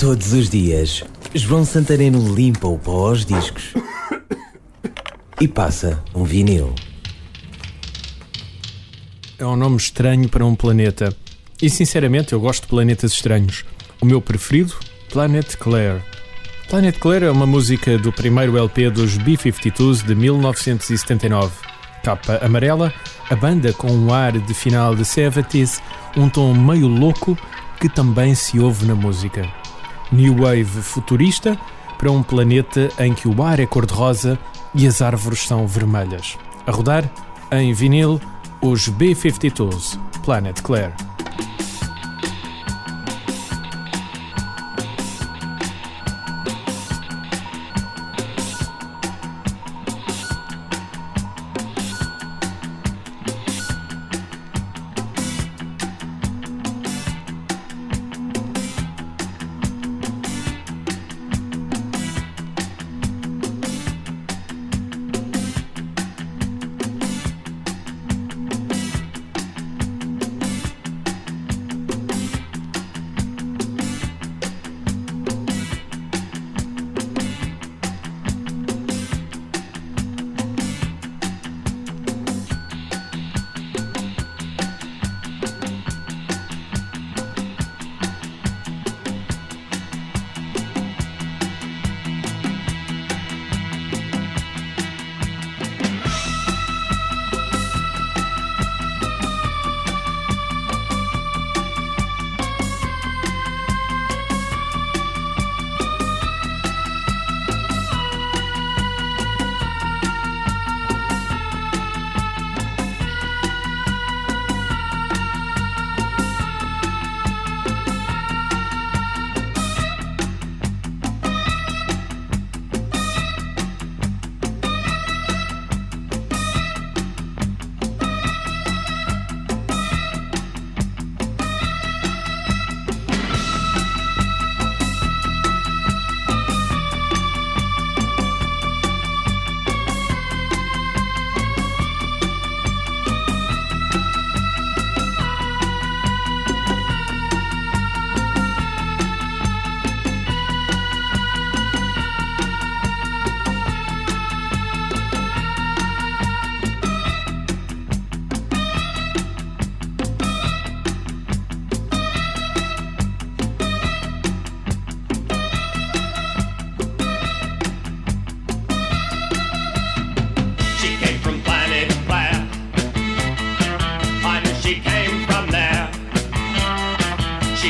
Todos os dias, João Santareno limpa o pó aos discos e passa um vinil. É um nome estranho para um planeta. E sinceramente, eu gosto de planetas estranhos. O meu preferido, Planet Claire. Planet Claire é uma música do primeiro LP dos B-52s de 1979. Capa amarela, a banda com um ar de final de 70s, um tom meio louco que também se ouve na música. New Wave futurista para um planeta em que o ar é cor-de-rosa e as árvores são vermelhas. A rodar, em vinil, os B-52s, Planet Claire.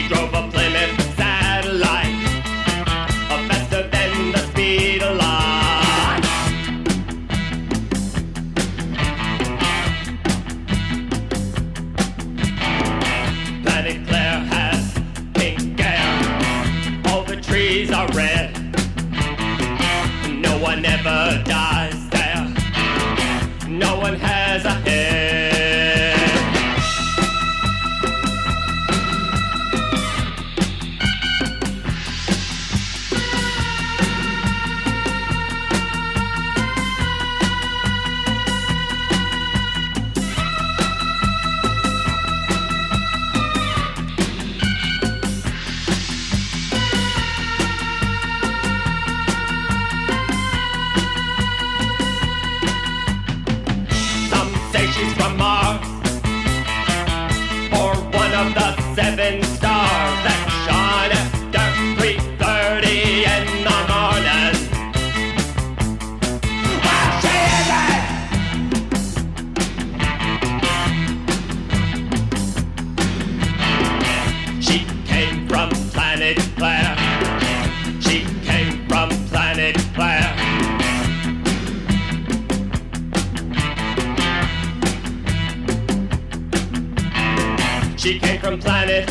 He drove a Plymouth satellite, faster than the speed of light. Planet Claire has pink. All the trees are red. No one ever dies there. No one has. She came from planet